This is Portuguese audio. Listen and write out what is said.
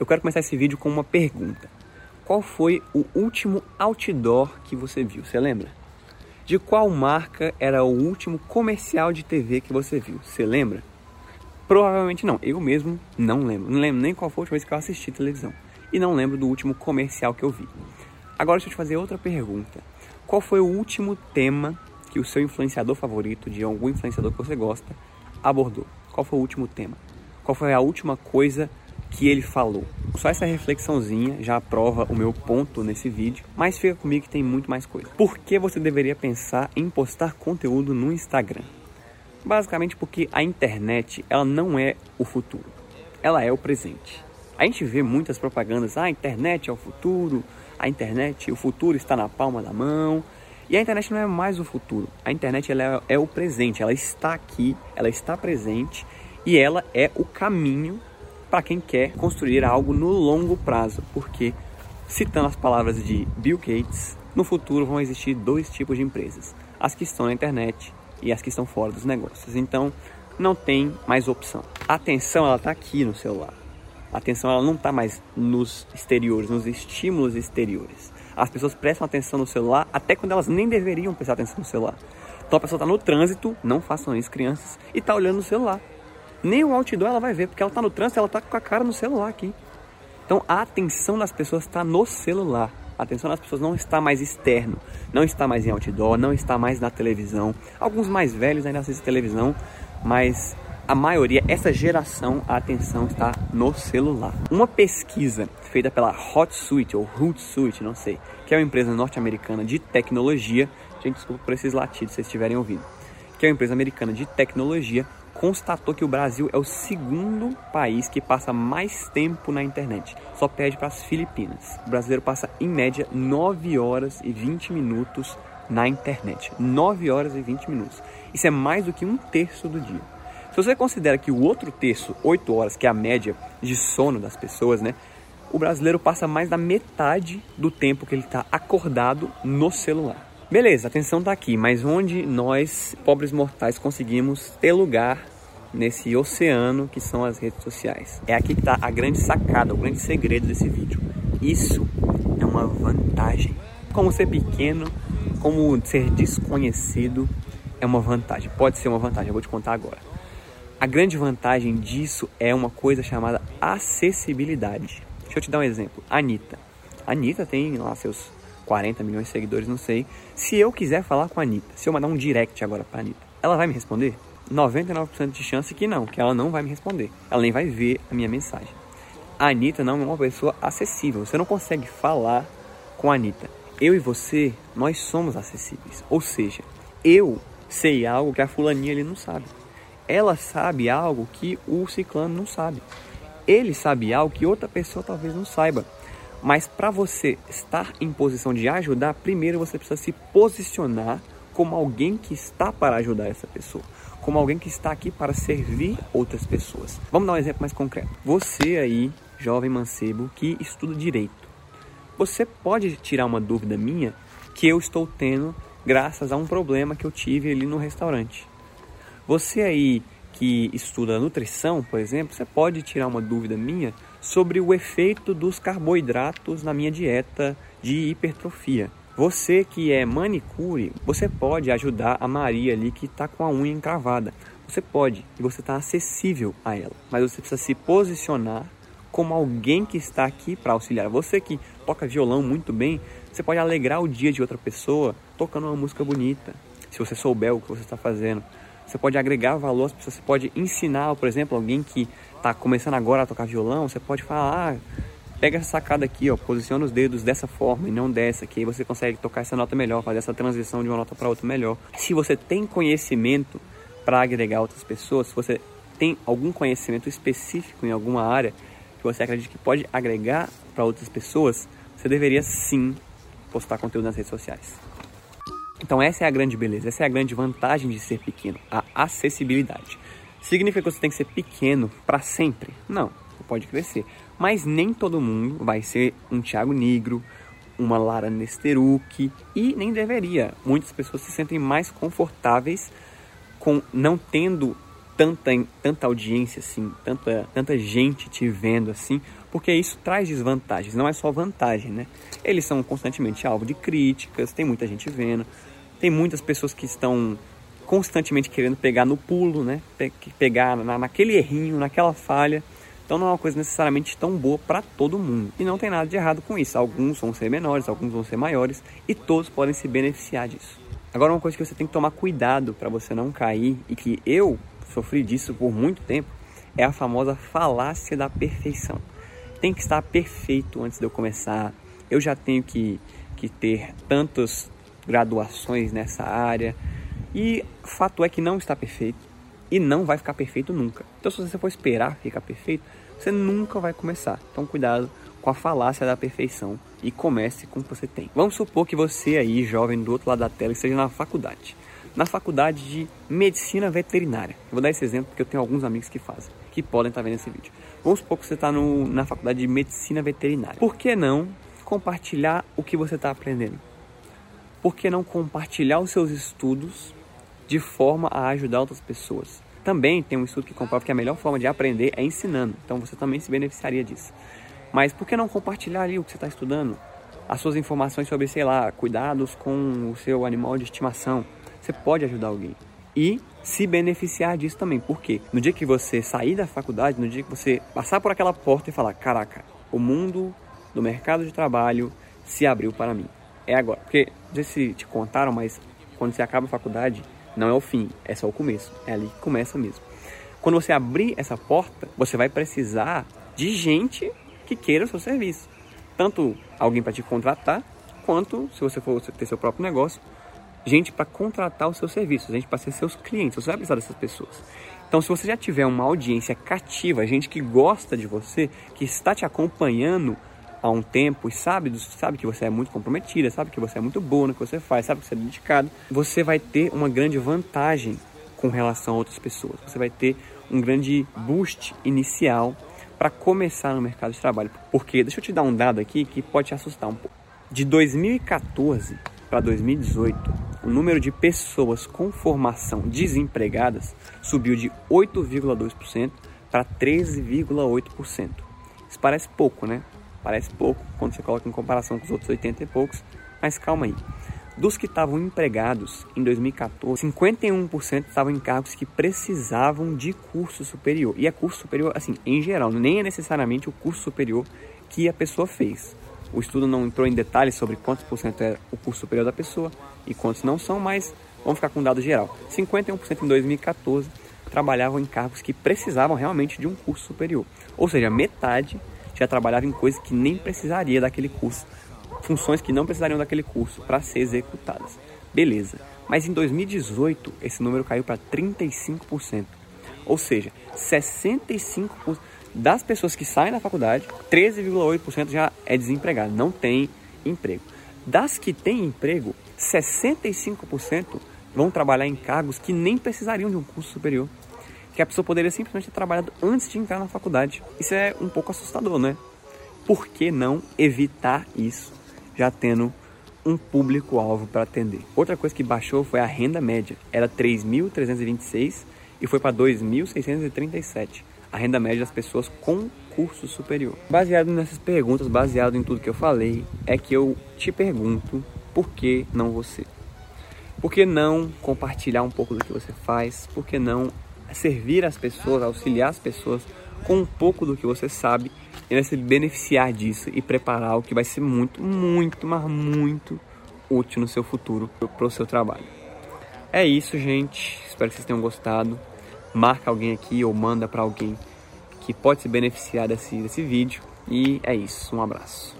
Eu quero começar esse vídeo com uma pergunta. Qual foi o último outdoor que você viu? Você lembra? De qual marca era o último comercial de TV que você viu? Você lembra? Provavelmente não. Eu mesmo não lembro. Não lembro nem qual foi a última vez que eu assisti televisão. E não lembro do último comercial que eu vi. Agora deixa eu te fazer outra pergunta. Qual foi o último tema que o seu influenciador favorito, de algum influenciador que você gosta, abordou? Qual foi o último tema? Qual foi a última coisa que ele falou. Só essa reflexãozinha já aprova o meu ponto nesse vídeo, mas fica comigo que tem muito mais coisa. Por que você deveria pensar em postar conteúdo no Instagram? Basicamente porque a internet, ela não é o futuro. Ela é o presente. A gente vê muitas propagandas, ah, a internet é o futuro, a internet, o futuro está na palma da mão. E a internet não é mais o futuro. A internet ela é, é o presente, ela está aqui, ela está presente e ela é o caminho para quem quer construir algo no longo prazo, porque, citando as palavras de Bill Gates, no futuro vão existir dois tipos de empresas: as que estão na internet e as que estão fora dos negócios. Então, não tem mais opção. A atenção ela está aqui no celular. A atenção ela não está mais nos exteriores, nos estímulos exteriores. As pessoas prestam atenção no celular até quando elas nem deveriam prestar atenção no celular. Então a pessoa está no trânsito, não façam isso, crianças, e está olhando no celular nem o outdoor ela vai ver, porque ela está no trânsito, ela está com a cara no celular aqui. Então a atenção das pessoas está no celular. A atenção das pessoas não está mais externo, não está mais em outdoor, não está mais na televisão. Alguns mais velhos ainda assistem televisão, mas a maioria, essa geração, a atenção está no celular. Uma pesquisa feita pela Hotsuite ou Hootsuite, não sei, que é uma empresa norte-americana de tecnologia. Gente, desculpa por esses latidos se vocês estiverem ouvindo. Que é uma empresa americana de tecnologia constatou que o Brasil é o segundo país que passa mais tempo na internet. Só perde para as Filipinas. O brasileiro passa em média 9 horas e 20 minutos na internet. 9 horas e 20 minutos. Isso é mais do que um terço do dia. Se você considera que o outro terço, 8 horas, que é a média de sono das pessoas, né? O brasileiro passa mais da metade do tempo que ele está acordado no celular. Beleza, a atenção está aqui, mas onde nós, pobres mortais, conseguimos ter lugar nesse oceano que são as redes sociais? É aqui que está a grande sacada, o grande segredo desse vídeo. Isso é uma vantagem. Como ser pequeno, como ser desconhecido, é uma vantagem. Pode ser uma vantagem, eu vou te contar agora. A grande vantagem disso é uma coisa chamada acessibilidade. Deixa eu te dar um exemplo. Anitta. Anitta tem lá seus 40 milhões de seguidores, não sei. Se eu quiser falar com a Anitta, se eu mandar um direct agora pra Anitta, ela vai me responder? 99% de chance que não, que ela não vai me responder. Ela nem vai ver a minha mensagem. A Anitta não é uma pessoa acessível. Você não consegue falar com a Anitta. Eu e você, nós somos acessíveis. Ou seja, eu sei algo que a fulaninha ali não sabe. Ela sabe algo que o ciclano não sabe. Ele sabe algo que outra pessoa talvez não saiba. Mas para você estar em posição de ajudar, primeiro você precisa se posicionar como alguém que está para ajudar essa pessoa, como alguém que está aqui para servir outras pessoas. Vamos dar um exemplo mais concreto. Você aí, jovem mancebo que estuda direito, você pode tirar uma dúvida minha que eu estou tendo graças a um problema que eu tive ali no restaurante. Você aí que estuda nutrição, por exemplo, você pode tirar uma dúvida minha sobre o efeito dos carboidratos na minha dieta de hipertrofia. Você que é manicure, você pode ajudar a Maria ali que está com a unha encravada. Você pode e você está acessível a ela, mas você precisa se posicionar como alguém que está aqui para auxiliar. Você que toca violão muito bem, você pode alegrar o dia de outra pessoa tocando uma música bonita. Se você souber o que você está fazendo, você pode agregar valor às pessoas, você pode ensinar, por exemplo, alguém que está começando agora a tocar violão, você pode falar, ah, pega essa sacada aqui, ó, posiciona os dedos dessa forma e não dessa, que aí você consegue tocar essa nota melhor, fazer essa transição de uma nota para outra melhor. Se você tem conhecimento para agregar outras pessoas, se você tem algum conhecimento específico em alguma área que você acredita que pode agregar para outras pessoas, você deveria sim postar conteúdo nas redes sociais. Então essa é a grande beleza, essa é a grande vantagem de ser pequeno, a acessibilidade. Significa que você tem que ser pequeno para sempre? Não, você pode crescer. Mas nem todo mundo vai ser um Thiago Negro, uma Lara Nesteruk e nem deveria. Muitas pessoas se sentem mais confortáveis com não tendo tanta, tanta audiência assim, tanta, tanta gente te vendo assim, porque isso traz desvantagens, não é só vantagem, né? Eles são constantemente alvo de críticas, tem muita gente vendo, tem muitas pessoas que estão constantemente querendo pegar no pulo, né? Pegar na, naquele errinho, naquela falha. Então não é uma coisa necessariamente tão boa para todo mundo. E não tem nada de errado com isso. Alguns vão ser menores, alguns vão ser maiores e todos podem se beneficiar disso. Agora uma coisa que você tem que tomar cuidado para você não cair e que eu sofri disso por muito tempo é a famosa falácia da perfeição. Tem que estar perfeito antes de eu começar. Eu já tenho que, que ter tantas graduações nessa área. E fato é que não está perfeito e não vai ficar perfeito nunca. Então, se você for esperar ficar perfeito, você nunca vai começar. Então, cuidado com a falácia da perfeição e comece com o que você tem. Vamos supor que você aí, jovem do outro lado da tela, esteja na faculdade. Na faculdade de medicina veterinária. Eu vou dar esse exemplo porque eu tenho alguns amigos que fazem, que podem estar vendo esse vídeo. Vamos supor que você está na faculdade de medicina veterinária. Por que não compartilhar o que você está aprendendo? Por que não compartilhar os seus estudos de forma a ajudar outras pessoas. Também tem um estudo que comprova que a melhor forma de aprender é ensinando, então você também se beneficiaria disso. Mas por que não compartilhar ali o que você está estudando? As suas informações sobre, sei lá, cuidados com o seu animal de estimação. Você pode ajudar alguém. E se beneficiar disso também. Por quê? No dia que você sair da faculdade, no dia que você passar por aquela porta e falar: caraca, o mundo do mercado de trabalho se abriu para mim. É agora. Porque, não sei se te contaram, mas quando você acaba a faculdade, não é o fim, é só o começo. É ali que começa mesmo. Quando você abrir essa porta, você vai precisar de gente que queira o seu serviço. Tanto alguém para te contratar, quanto, se você for ter seu próprio negócio, gente para contratar os seus serviços, gente para ser seus clientes. Você vai precisar dessas pessoas. Então, se você já tiver uma audiência cativa, gente que gosta de você, que está te acompanhando há um tempo e sabe, sabe que você é muito comprometida, sabe que você é muito boa no que você faz, sabe que você é dedicado, você vai ter uma grande vantagem com relação a outras pessoas. Você vai ter um grande boost inicial para começar no mercado de trabalho. Porque, deixa eu te dar um dado aqui que pode te assustar um pouco. De 2014 para 2018, o número de pessoas com formação desempregadas subiu de 8,2% para 13,8%. Isso parece pouco, né? Parece pouco quando você coloca em comparação com os outros 80 e poucos, mas calma aí. Dos que estavam empregados em 2014, 51% estavam em cargos que precisavam de curso superior. E é curso superior, assim, em geral, nem é necessariamente o curso superior que a pessoa fez. O estudo não entrou em detalhes sobre quantos por cento é o curso superior da pessoa e quantos não são, mas vamos ficar com o dado geral. 51% em 2014 trabalhavam em cargos que precisavam realmente de um curso superior. Ou seja, metade já trabalhava em coisas que nem precisaria daquele curso, funções que não precisariam daquele curso para ser executadas. Beleza. Mas em 2018 esse número caiu para 35%. Ou seja, 65% das pessoas que saem da faculdade, 13,8% já é desempregado, não tem emprego. Das que têm emprego, 65% vão trabalhar em cargos que nem precisariam de um curso superior que a pessoa poderia simplesmente ter trabalhado antes de entrar na faculdade. Isso é um pouco assustador, né? Por que não evitar isso já tendo um público-alvo para atender? Outra coisa que baixou foi a renda média. Era 3.326 e foi para 2.637. A renda média das pessoas com curso superior. Baseado nessas perguntas, baseado em tudo que eu falei, é que eu te pergunto por que não você? Por que não compartilhar um pouco do que você faz? Por que não servir as pessoas, auxiliar as pessoas com um pouco do que você sabe e vai se beneficiar disso e preparar o que vai ser muito, muito, mas muito útil no seu futuro para o seu trabalho. É isso, gente. Espero que vocês tenham gostado. Marca alguém aqui ou manda para alguém que pode se beneficiar desse, desse vídeo. E é isso. Um abraço.